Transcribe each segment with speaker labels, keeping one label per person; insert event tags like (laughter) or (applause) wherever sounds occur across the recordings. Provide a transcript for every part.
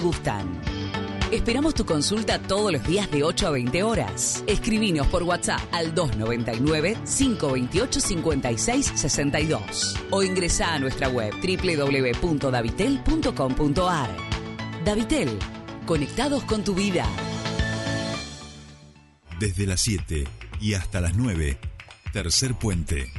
Speaker 1: gustan. Esperamos tu consulta todos los días de 8 a 20 horas. Escribinos por WhatsApp al 299-528-5662 o ingresa a nuestra web www.davitel.com.ar. Davitel, conectados con tu vida.
Speaker 2: Desde las 7 y hasta las 9, tercer puente.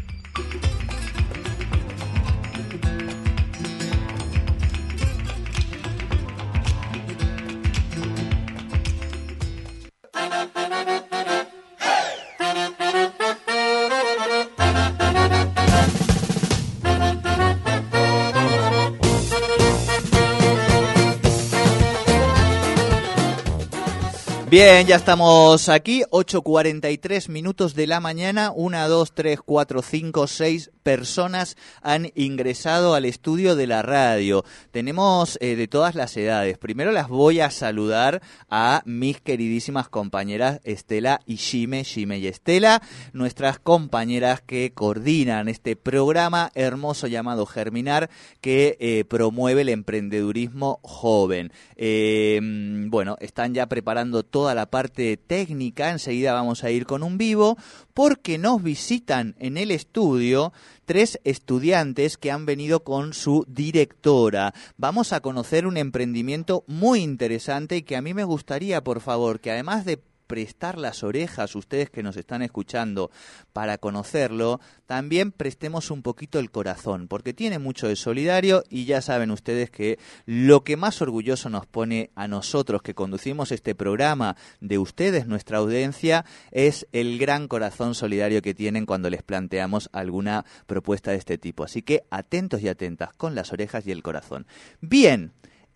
Speaker 3: Bien, ya estamos aquí, 8.43 minutos de la mañana, 1, 2, 3, 4, 5, 6 personas han ingresado al estudio de la radio. Tenemos eh, de todas las edades. Primero las voy a saludar a mis queridísimas compañeras Estela y Jime, Jime y Estela, nuestras compañeras que coordinan este programa hermoso llamado Germinar que eh, promueve el emprendedurismo joven. Eh, bueno, están ya preparando toda la parte técnica, enseguida vamos a ir con un vivo, porque nos visitan en el estudio tres estudiantes que han venido con su directora. Vamos a conocer un emprendimiento muy interesante y que a mí me gustaría, por favor, que además de prestar las orejas, ustedes que nos están escuchando, para conocerlo, también prestemos un poquito el corazón, porque tiene mucho de solidario y ya saben ustedes que lo que más orgulloso nos pone a nosotros que conducimos este programa de ustedes, nuestra audiencia, es el gran corazón solidario que tienen cuando les planteamos alguna propuesta de este tipo. Así que atentos y atentas con las orejas y el corazón. Bien.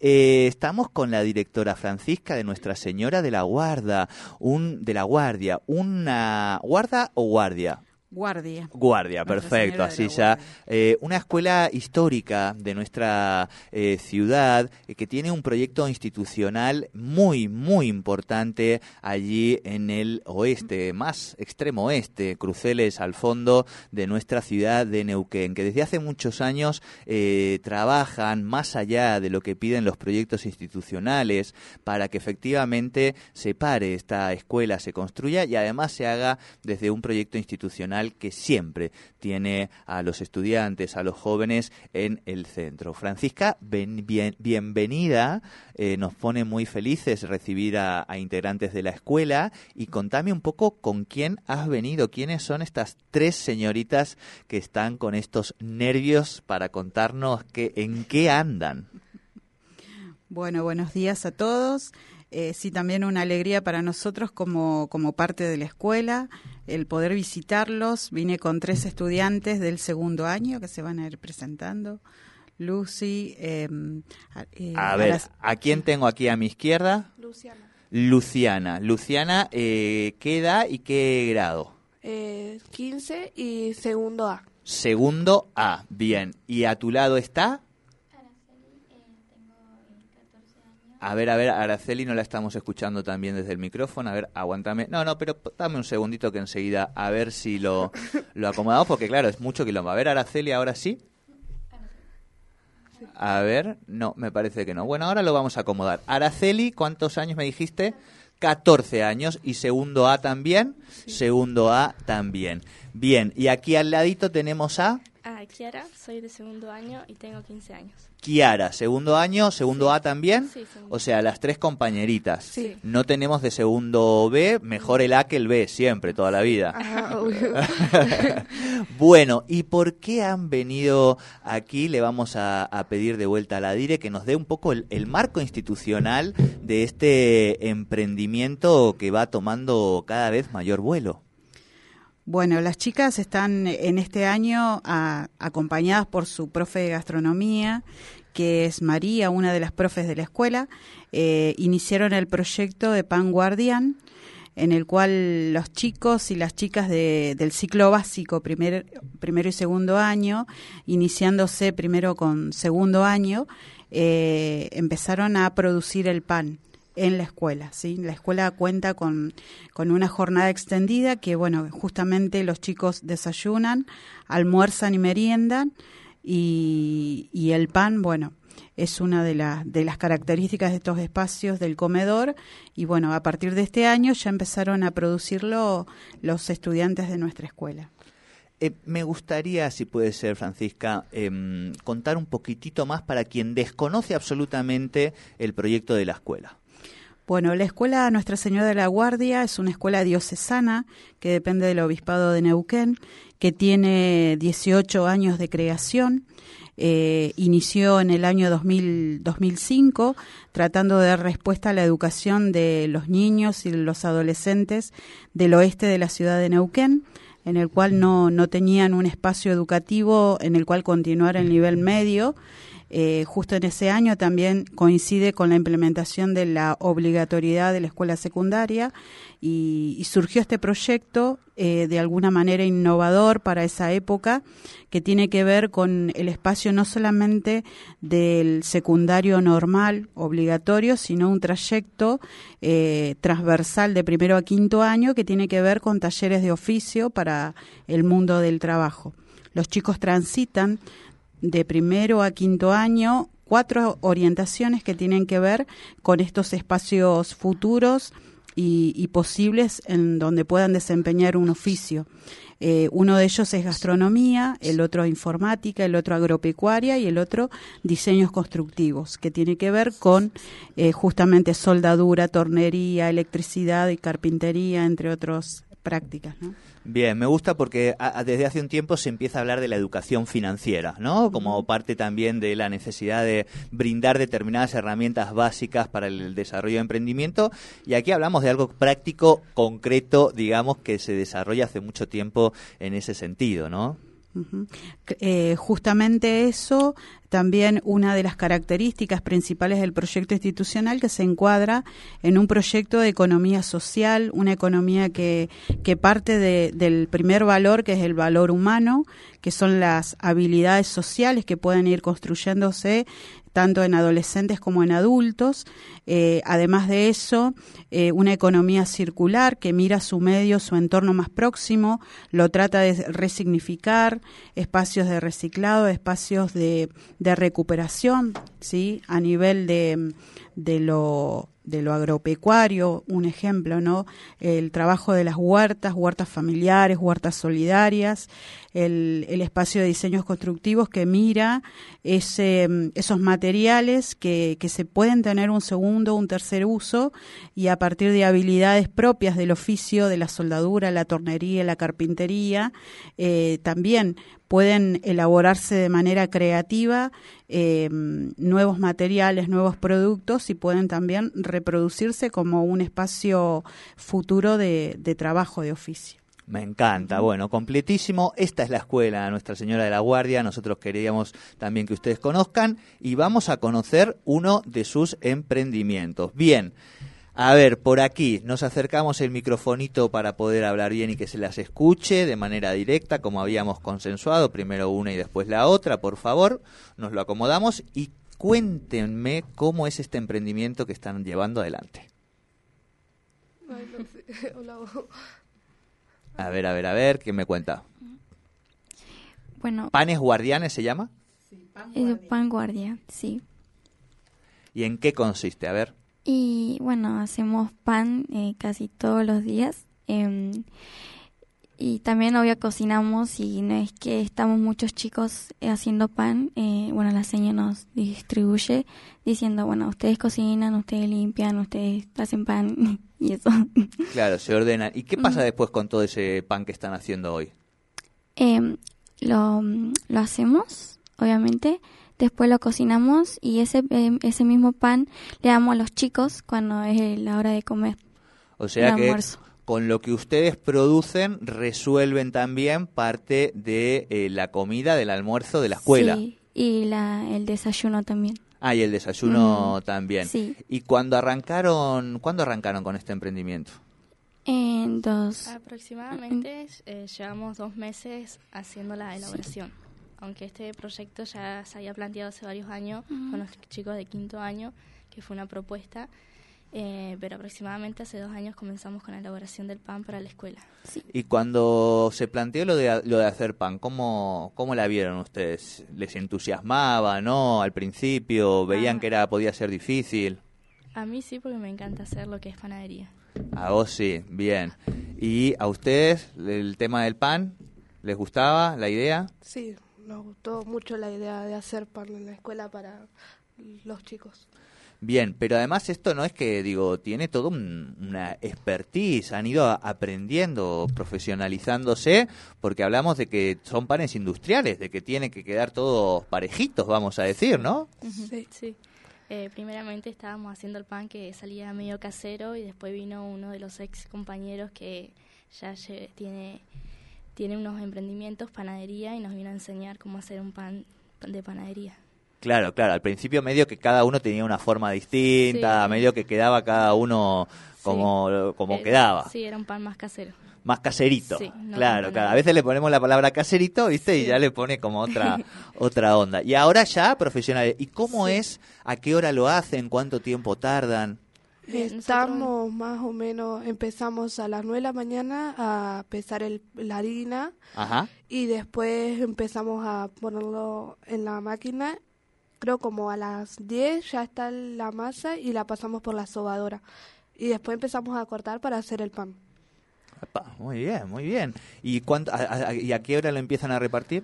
Speaker 3: Eh, estamos con la directora Francisca de Nuestra Señora de la Guarda, un de la Guardia, una guarda o guardia.
Speaker 4: Guardia.
Speaker 3: Guardia, perfecto, así ya. Eh, una escuela histórica de nuestra eh, ciudad eh, que tiene un proyecto institucional muy, muy importante allí en el oeste, más extremo oeste, Cruceles al fondo de nuestra ciudad de Neuquén, que desde hace muchos años trabajan más allá de lo que piden los proyectos institucionales para que efectivamente se pare esta escuela, se construya y además se haga desde un proyecto institucional que siempre tiene a los estudiantes, a los jóvenes en el centro. Francisca, bienvenida. Eh, nos pone muy felices recibir a, integrantes de la escuela y contame un poco con quién has venido, quiénes son estas tres señoritas que están con estos nervios para contarnos que, en qué andan.
Speaker 4: Bueno, buenos días a todos. Eh, sí, también una alegría para nosotros como, como parte de la escuela el poder visitarlos. Vine con tres estudiantes del segundo año que se van a ir presentando. Lucy. Em,
Speaker 3: eh, a ver, ¿a quién tengo aquí a mi izquierda?
Speaker 5: Luciana.
Speaker 3: Luciana. Luciana, eh, ¿qué edad y qué grado?
Speaker 5: Eh, 15 y segundo A.
Speaker 3: Segundo A, bien. ¿Y a tu lado está? A ver, a ver, Araceli no la estamos escuchando también desde el micrófono. A ver, aguántame. No, no, pero dame un segundito que enseguida a ver si lo, (laughs) lo acomodamos, porque claro, es mucho quilombo. A ver, Araceli, ahora sí. A ver, no, me parece que no. Bueno, ahora lo vamos a acomodar. Araceli, ¿cuántos años me dijiste? 14 años. ¿Y segundo A también? Segundo A también. Bien, y aquí al ladito tenemos a...
Speaker 6: Ah, Kiara, soy de segundo año y tengo 15 años.
Speaker 3: Kiara, segundo año, segundo A también. o sea, las tres compañeritas. No tenemos de segundo B, mejor el A que el B, siempre, toda la vida. (laughs) bueno, ¿y por qué han venido aquí? Le vamos a, pedir de vuelta a la DIRE que nos dé un poco el, el marco institucional de este emprendimiento que va tomando cada vez mayor vuelo.
Speaker 4: Bueno, las chicas están en este año acompañadas por su profe de gastronomía, que es María, una de las profes de la escuela. Eh, iniciaron el proyecto de Pan Guardián, en el cual los chicos y las chicas del ciclo básico, primer, primero y segundo año, iniciándose primero con segundo año, eh, empezaron a producir el pan en la escuela. ¿sí? La escuela cuenta con, con una jornada extendida que, bueno, justamente los chicos desayunan, almuerzan y meriendan y, y el pan, bueno, es una de, de las características de estos espacios del comedor y bueno, a partir de este año ya empezaron a producirlo los estudiantes de nuestra escuela.
Speaker 3: Eh, me gustaría, si puede ser, Francisca, em, contar un poquitito más para quien desconoce absolutamente el proyecto de la escuela.
Speaker 4: Bueno, la escuela Nuestra Señora de la Guardia es una escuela diocesana que depende del Obispado de Neuquén, que tiene 18 años de creación. Eh, inició en el año 2005 tratando de dar respuesta a la educación de los niños y los adolescentes del oeste de la ciudad de Neuquén en el cual no, no tenían un espacio educativo en el cual continuar el nivel medio. Eh, justo en ese año también coincide con la implementación de la obligatoriedad de la escuela secundaria y, surgió este proyecto eh, de alguna manera innovador para esa época que tiene que ver con el espacio no solamente del secundario normal obligatorio, sino un trayecto eh, transversal de primero a quinto año que tiene que ver con talleres de oficio para el mundo del trabajo. Los chicos transitan de primero a quinto año cuatro orientaciones que tienen que ver con estos espacios futuros y, posibles en donde puedan desempeñar un oficio. Eh, uno de ellos es gastronomía, el otro informática, el otro agropecuaria y el otro diseños constructivos, que tiene que ver con eh, justamente soldadura, tornería, electricidad y carpintería, entre otras prácticas. ¿no?
Speaker 3: Bien, me gusta porque desde hace un tiempo se empieza a hablar de la educación financiera, ¿no? Como parte también de la necesidad de brindar determinadas herramientas básicas para el desarrollo de emprendimiento. Y aquí hablamos de algo práctico, concreto, digamos, que se desarrolla hace mucho tiempo en ese sentido, ¿no?
Speaker 4: Eh, justamente eso, también una de las características principales del proyecto institucional que se encuadra en un proyecto de economía social, una economía que, que parte del primer valor, que es el valor humano, que son las habilidades sociales que pueden ir construyéndose tanto en adolescentes como en adultos. Eh, además de eso, eh, una economía circular que mira su medio, su entorno más próximo, lo trata de resignificar, espacios de reciclado, espacios de, de recuperación, ¿sí? a nivel de, de lo de lo agropecuario, un ejemplo, ¿no? El trabajo de las huertas, huertas familiares, huertas solidarias, el, el espacio de diseños constructivos que mira ese, esos materiales que, que se pueden tener un segundo, un tercer uso y a partir de habilidades propias del oficio de la soldadura, la tornería, la carpintería, eh, también pueden elaborarse de manera creativa eh, nuevos materiales, nuevos productos y pueden también reproducirse como un espacio futuro de, trabajo, de oficio.
Speaker 3: Me encanta, bueno, completísimo. Esta es la escuela Nuestra Señora de la Guardia. Nosotros queríamos también que ustedes conozcan y vamos a conocer uno de sus emprendimientos. Bien, a ver, por aquí nos acercamos el microfonito para poder hablar bien y que se las escuche de manera directa, como habíamos consensuado, primero una y después la otra, por favor, nos lo acomodamos y cuéntenme cómo es este emprendimiento que están llevando adelante. (laughs) A ver, a ver, a ver, ¿quién me cuenta?
Speaker 6: Bueno.
Speaker 3: ¿Panes guardianes se llama?
Speaker 6: Sí, pan guardia. pan guardia, sí.
Speaker 3: ¿Y en qué consiste? A ver.
Speaker 6: Y bueno, hacemos pan eh, casi todos los días. Em, y también obvio cocinamos y no es que estamos muchos chicos eh, haciendo pan. Eh, bueno, la señora nos distribuye diciendo, bueno, ustedes cocinan, ustedes limpian, ustedes hacen pan (laughs) y eso.
Speaker 3: Claro, se ordena. ¿Y qué pasa después con todo ese pan que están haciendo hoy?
Speaker 6: Em, lo, lo hacemos, obviamente después lo cocinamos y ese, em, ese mismo pan le damos a los chicos cuando es la hora de comer.
Speaker 3: O sea que con lo que ustedes producen resuelven también parte de eh, la comida del almuerzo de la escuela. Sí,
Speaker 6: y la, el desayuno también.
Speaker 3: Ah, y el desayuno también.
Speaker 6: Sí.
Speaker 3: ¿Y cuando arrancaron, cuándo arrancaron con este emprendimiento?
Speaker 6: En dos.
Speaker 7: Aproximadamente eh, llevamos dos meses haciendo la elaboración aunque este proyecto ya se había planteado hace varios años con los chicos de quinto año, que fue una propuesta. Eh, pero aproximadamente hace dos años comenzamos con la elaboración del pan para la escuela.
Speaker 3: Y cuando se planteó lo de, lo de hacer pan, ¿cómo, ¿cómo la vieron ustedes? ¿Les entusiasmaba, no? Al principio, ¿veían
Speaker 7: Ah.
Speaker 3: que era podía ser difícil?
Speaker 7: A mí sí, porque me encanta hacer lo que es panadería.
Speaker 3: A vos sí, bien. ¿Y a ustedes el tema del pan? ¿Les gustaba la idea?
Speaker 5: Sí, nos gustó mucho la idea de hacer pan en la escuela para los chicos.
Speaker 3: Bien, pero además esto no es que, digo, tiene todo un- una expertise, han ido aprendiendo, profesionalizándose, porque hablamos de que son panes industriales, de que tienen que quedar todos parejitos, vamos a decir, ¿no?
Speaker 5: Sí.
Speaker 7: Sí. Eh, primeramente estábamos haciendo el pan que salía medio casero y después vino uno de los ex compañeros que ya tiene, tiene unos emprendimientos, panadería, y nos vino a enseñar cómo hacer un pan de panadería.
Speaker 3: Claro, claro, al principio medio que cada uno tenía una forma distinta,
Speaker 7: Sí.
Speaker 3: medio que quedaba cada uno como, como
Speaker 7: Eh,
Speaker 3: quedaba,
Speaker 7: Sí, era un pan más casero.
Speaker 3: más caserito.
Speaker 7: Sí, no
Speaker 3: claro, claro, a veces le ponemos la palabra caserito, ¿viste? Y
Speaker 7: Sí.
Speaker 3: ya le pone como otra (laughs) otra onda. Y ahora ya profesionales, ¿y cómo
Speaker 5: Sí.
Speaker 3: es? ¿A qué hora lo hacen? ¿Cuánto tiempo tardan?
Speaker 5: Estamos más o menos, empezamos a las 9 de la mañana a pesar el, la harina
Speaker 3: Ajá.
Speaker 5: y después empezamos a ponerlo en la máquina. Creo como a las 10 ya está la masa y la pasamos por la sobadora. Y después empezamos a cortar para hacer el pan.
Speaker 3: Epa, muy bien, muy bien. ¿Y, cuánto, a, a- ¿Y a qué hora lo empiezan a repartir?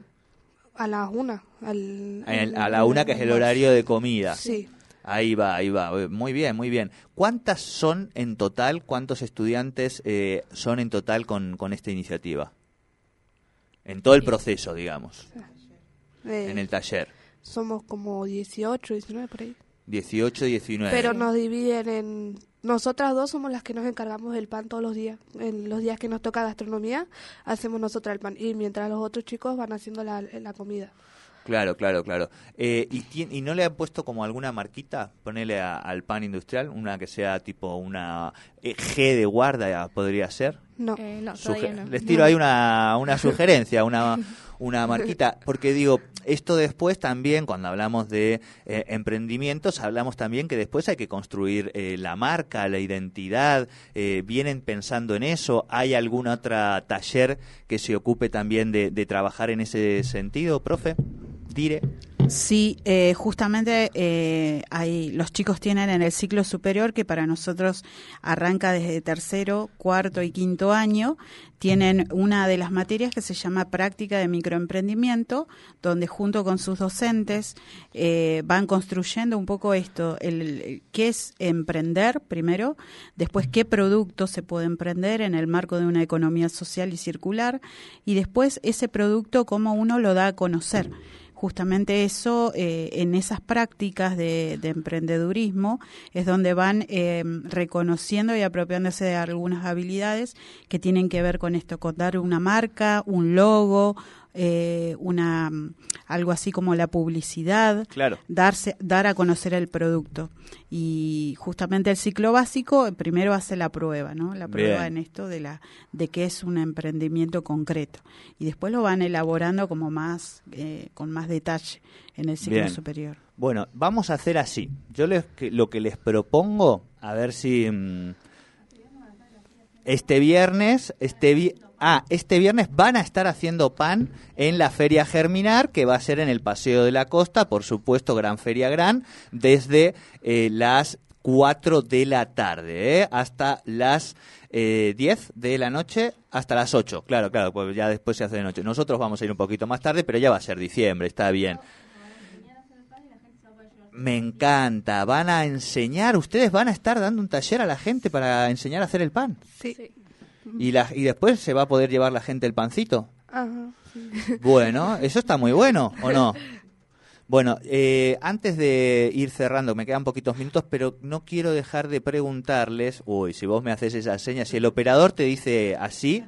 Speaker 5: A las 1. Al,
Speaker 3: A la una, que es el horario de comida.
Speaker 5: Sí.
Speaker 3: Ahí va, ahí va. Eh, Muy bien, muy bien. ¿Cuántas son en total, cuántos estudiantes eh, son en total con, con esta iniciativa? En todo el proceso, digamos,
Speaker 5: Eh,
Speaker 3: en el taller.
Speaker 5: Somos como 18, 19 por ahí.
Speaker 3: 18, 19.
Speaker 5: Pero nos dividen en... Nosotras dos somos las que nos encargamos del pan todos los días. En los días que nos toca gastronomía, hacemos nosotras el pan. Y mientras los otros chicos van haciendo la, la comida.
Speaker 3: Claro, claro, claro. Eh, ¿y, ¿Y no le han puesto como alguna marquita? Ponele a- al pan industrial, una que sea tipo una eh, G de guarda, podría ser.
Speaker 5: No.
Speaker 7: Eh, no, todavía no.
Speaker 3: Les tiro ahí una, una (laughs) sugerencia, una, (laughs) una marquita, porque digo, esto después también, cuando hablamos de eh, emprendimientos, hablamos también que después hay que construir eh, la marca, la identidad, eh, vienen pensando en eso, ¿hay algún otro taller que se ocupe también de, de trabajar en ese sentido, profe?
Speaker 4: Sí, eh, justamente eh, hay, los chicos tienen en el ciclo superior, que para nosotros arranca desde tercero, cuarto y quinto año, tienen una de las materias que se llama práctica de microemprendimiento, donde junto con sus docentes eh, van construyendo un poco esto, el, el- qué es emprender primero, después qué producto se puede emprender en el marco de una economía social y circular, y después ese producto cómo uno lo da a conocer justamente eso, eh, en esas prácticas de, de emprendedurismo, es donde van eh, reconociendo y apropiándose de algunas habilidades que tienen que ver con esto, con dar una marca, un logo, eh, una algo así como la publicidad,
Speaker 3: Claro.
Speaker 4: darse, dar a conocer el producto. Y justamente el ciclo básico primero hace la prueba, ¿no? La prueba
Speaker 3: Bien.
Speaker 4: en esto de la de que es un emprendimiento concreto y después lo van elaborando como más eh, con más detalle en el ciclo
Speaker 3: Bien.
Speaker 4: superior.
Speaker 3: Bueno, vamos a hacer así. Yo les, que- lo que les propongo, a ver si mm, este viernes, este vi- ah, este viernes van a estar haciendo pan en la Feria Germinar, que va a ser en el Paseo de la Costa, por supuesto, Gran Feria Gran, desde eh, las 4 de la tarde ¿eh? hasta las eh, 10 de la noche hasta las 8. Claro, claro, pues ya después se hace de noche. Nosotros vamos a ir un poquito más tarde, pero ya va a ser diciembre, está bien. Me encanta. Van a enseñar, ustedes van a estar dando un taller a la gente para enseñar a hacer el pan.
Speaker 5: Sí.
Speaker 3: Y, la, y después se va a poder llevar la gente el pancito.
Speaker 5: Ajá.
Speaker 3: Bueno, eso está muy bueno, ¿o no? (laughs) Bueno, eh, antes de ir cerrando, me quedan poquitos minutos, pero no quiero dejar de preguntarles, uy, si vos me haces esa seña, si el operador te dice así,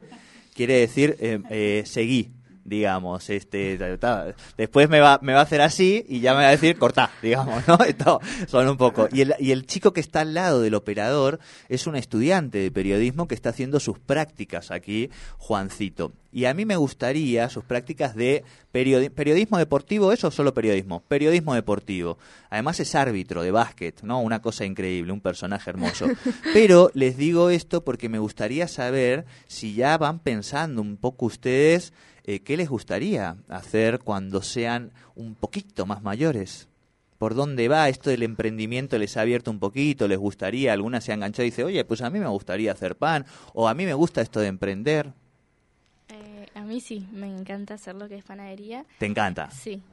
Speaker 3: quiere decir eh, eh, seguí, digamos. Este, ta- después me va, me va a hacer así y ya me va a decir cortá, digamos, ¿no? (laughs) Esto son un poco. Y el, y el chico que está al lado del operador es un estudiante de periodismo que está haciendo sus prácticas aquí, Juancito. Y a mí me gustaría sus prácticas de periodi- periodismo deportivo, eso solo periodismo, periodismo deportivo. Además es árbitro de básquet, ¿no? Una cosa increíble, un personaje hermoso. (laughs) Pero les digo esto porque me gustaría saber si ya van pensando un poco ustedes eh, qué les gustaría hacer cuando sean un poquito más mayores. ¿Por dónde va esto del emprendimiento? ¿Les ha abierto un poquito? ¿Les gustaría? Alguna se ha enganchado y dice, oye, pues a mí me gustaría hacer pan, o a mí me gusta esto de emprender.
Speaker 7: Eh, a mí sí, me encanta hacer lo que es panadería.
Speaker 3: ¿Te encanta?
Speaker 7: Sí.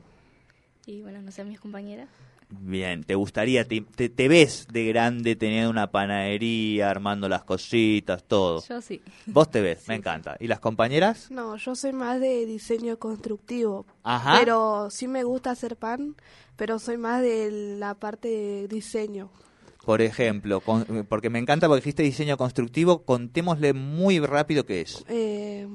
Speaker 7: Y bueno, no sé, mis compañeras.
Speaker 3: Bien, ¿te gustaría, te, te, te ves de grande teniendo una panadería, armando las cositas, todo?
Speaker 7: Yo sí.
Speaker 3: Vos te ves, (laughs) me encanta. ¿Y las compañeras?
Speaker 5: No, yo soy más de diseño constructivo.
Speaker 3: Ajá.
Speaker 5: Pero sí me gusta hacer pan, pero soy más de la parte de diseño.
Speaker 3: Por ejemplo, con- porque me encanta porque dijiste diseño constructivo, contémosle muy rápido qué es.
Speaker 5: Eh,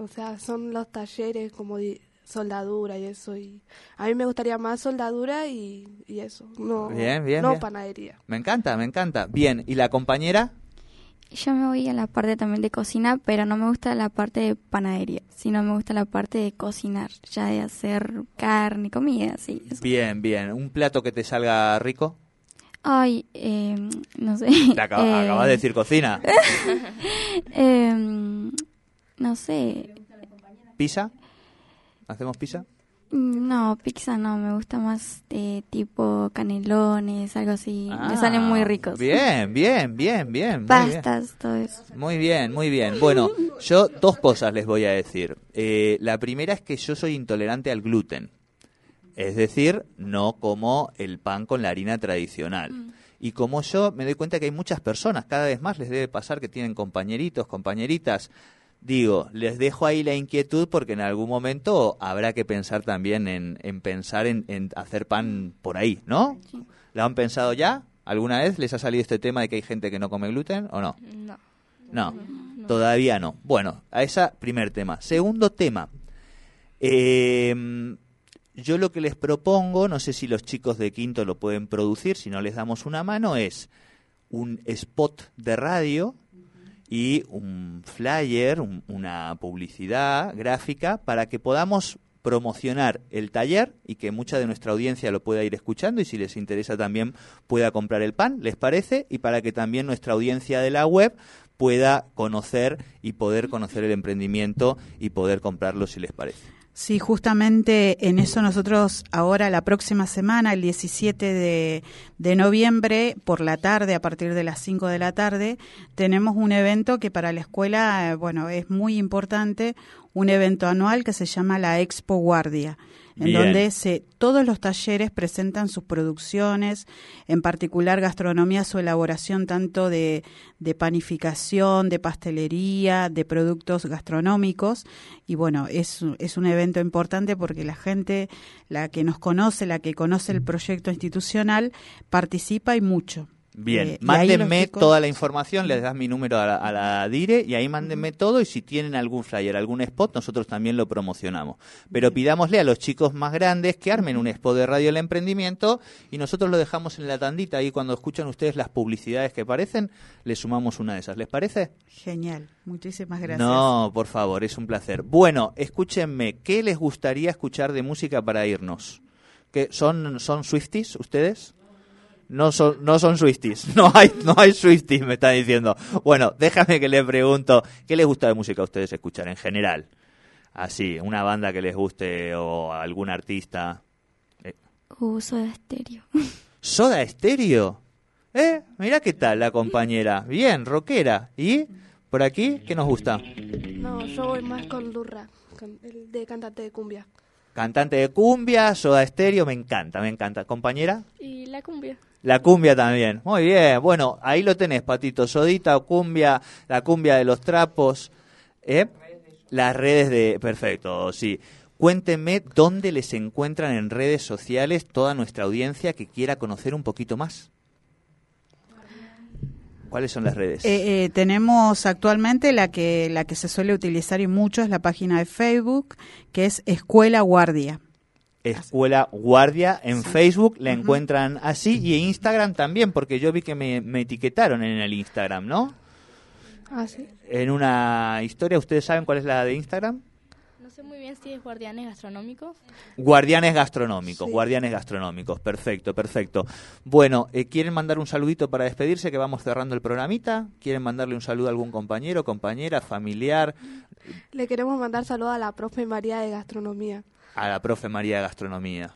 Speaker 5: o sea, son los talleres como di- soldadura y eso. Y a mí me gustaría más soldadura y, y eso. No,
Speaker 3: Bien, bien,
Speaker 5: no
Speaker 3: bien.
Speaker 5: panadería.
Speaker 3: Me encanta, me encanta. Bien, ¿y la compañera?
Speaker 6: Yo me voy a la parte también de cocina, pero no me gusta la parte de panadería, sino me gusta la parte de cocinar, ya de hacer carne, comida, así. eso.
Speaker 3: Bien, bien. ¿Un plato que te salga rico?
Speaker 6: Ay, eh, no sé.
Speaker 3: Te acaba- (laughs)
Speaker 6: eh,
Speaker 3: acabas de decir cocina. (laughs)
Speaker 6: em, no sé.
Speaker 3: ¿Pizza? ¿Hacemos pizza?
Speaker 6: No, pizza no, me gusta más de tipo canelones, algo así. me salen muy
Speaker 3: Ah,
Speaker 6: ricos.
Speaker 3: Bien, bien, bien, bien.
Speaker 6: Pastas, todo eso.
Speaker 3: Muy bien, muy bien. Bueno, yo dos cosas les voy a decir. Eh, la primera es que yo soy intolerante al gluten. Es decir, no como el pan con la harina tradicional. Y como yo me doy cuenta que hay muchas personas, cada vez más les debe pasar que tienen compañeritos, compañeritas. Digo, les dejo ahí la inquietud porque en algún momento habrá que pensar también en, en pensar en, en hacer pan por ahí, ¿no? ¿Lo han pensado ya? ¿Alguna vez les ha salido este tema de que hay gente que no come gluten o no?
Speaker 7: No.
Speaker 3: No, todavía no. Bueno, a ese primer tema. Segundo tema. Eh, yo lo que les propongo, no sé si los chicos de quinto lo pueden producir, si no les damos una mano, es un spot de radio y un flyer, un- una publicidad gráfica para que podamos promocionar el taller y que mucha de nuestra audiencia lo pueda ir escuchando y si les interesa también pueda comprar el pan, ¿les parece? Y para que también nuestra audiencia de la web pueda conocer y poder conocer el emprendimiento y poder comprarlo si les parece.
Speaker 4: Sí, justamente en eso nosotros ahora la próxima semana, el 17 de, de noviembre, por la tarde, a partir de las 5 de la tarde, tenemos un evento que para la escuela, eh, bueno, es muy importante, un evento anual que se llama la Expo Guardia, en
Speaker 3: Bien.
Speaker 4: donde se, todos los talleres presentan sus producciones, en particular gastronomía, su elaboración tanto de, de panificación, de pastelería, de productos gastronómicos. Y bueno, es, es un evento importante porque la gente, la que nos conoce, la que conoce el proyecto institucional, participa y mucho.
Speaker 3: Bien,
Speaker 4: Eh, y
Speaker 3: mándenme
Speaker 4: chicos-
Speaker 3: toda la información, les das mi número a la, a la DIRE y ahí mándenme todo y si tienen algún flyer, algún spot, nosotros también lo promocionamos. Pero pidámosle a los chicos más grandes que armen un spot de radio del emprendimiento y nosotros lo dejamos en la tandita ahí cuando escuchan ustedes las publicidades que aparecen, le sumamos una de esas. ¿Les parece?
Speaker 4: Genial, muchísimas gracias.
Speaker 3: No, por favor, es un placer. Bueno, escúchenme, ¿qué les gustaría escuchar de música para irnos? ¿Qué, son, ¿Son Swifties ustedes? No son, no son Swifties, (laughs) no hay, no hay Swifties, me está diciendo. Bueno, déjame que le pregunto, ¿qué les gusta de música a ustedes escuchar en general? Así, una banda que les guste o algún artista.
Speaker 6: Uso de estéreo.
Speaker 3: ¿Soda Estéreo? (laughs) ¿Eh? Mirá qué tal la compañera. Bien, rockera. ¿Y por aquí qué nos gusta?
Speaker 5: No, yo voy más con Lurra, con el de cantante de cumbia.
Speaker 3: Cantante de cumbia, Soda Estéreo, me encanta, me encanta. ¿Compañera?
Speaker 7: Y la cumbia.
Speaker 3: La cumbia también. Muy bien. Bueno, ahí lo tenés, Patito. Sodita cumbia, la cumbia de los trapos. ¿Eh? Las redes de... Perfecto, sí. Cuéntenme dónde les encuentran en redes sociales toda nuestra audiencia que quiera conocer un poquito más. ¿Cuáles son las redes?
Speaker 4: Eh, eh, tenemos actualmente la que, la que se suele utilizar y mucho es la página de Facebook, que es Escuela Guardia.
Speaker 3: Escuela Guardia en Facebook, la encuentran así y en Instagram también, porque yo vi que me, me etiquetaron en el Instagram, ¿no?
Speaker 5: Ah, sí.
Speaker 3: En una historia, ¿ustedes saben cuál es la de Instagram?
Speaker 7: No sé muy bien si es guardianes gastronómicos.
Speaker 3: Guardianes gastronómicos,
Speaker 5: Sí.
Speaker 3: guardianes gastronómicos, perfecto, perfecto. Bueno, eh, ¿quieren mandar un saludito para despedirse que vamos cerrando el programita? ¿Quieren mandarle un saludo a algún compañero, compañera, familiar,
Speaker 5: Le queremos mandar saludos a la profe María de Gastronomía.
Speaker 3: A la profe María de Gastronomía?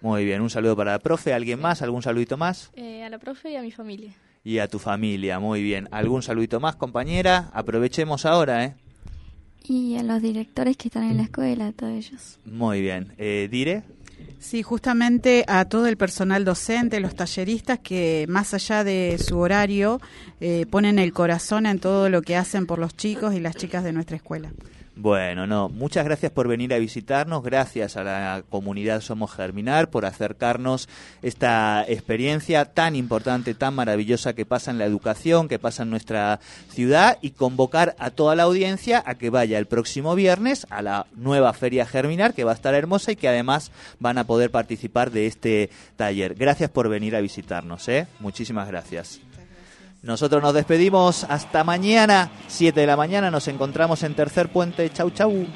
Speaker 3: Muy bien, un saludo para la profe, ¿alguien más? ¿Algún saludito más?
Speaker 7: Eh, a la profe y a mi familia.
Speaker 3: Y a tu familia, muy bien. ¿Algún saludito más, compañera? Aprovechemos ahora, ¿eh?
Speaker 6: Y a los directores que están en la escuela, a todos ellos.
Speaker 3: Muy bien. Eh, ¿Dire?
Speaker 4: Sí, justamente a todo el personal docente, los talleristas que más allá de su horario eh, ponen el corazón en todo lo que hacen por los chicos y las chicas de nuestra escuela.
Speaker 3: Bueno, no, muchas gracias por venir a visitarnos, gracias a la comunidad Somos Germinar por acercarnos esta experiencia tan importante, tan maravillosa que pasa en la educación, que pasa en nuestra ciudad y convocar a toda la audiencia a que vaya el próximo viernes a la nueva Feria Germinar que va a estar hermosa y que además van a poder participar de este taller. Gracias por venir a visitarnos, ¿eh? Muchísimas gracias. Nosotros nos despedimos hasta mañana, 7 de la mañana, nos encontramos en Tercer Puente. Chau, chau.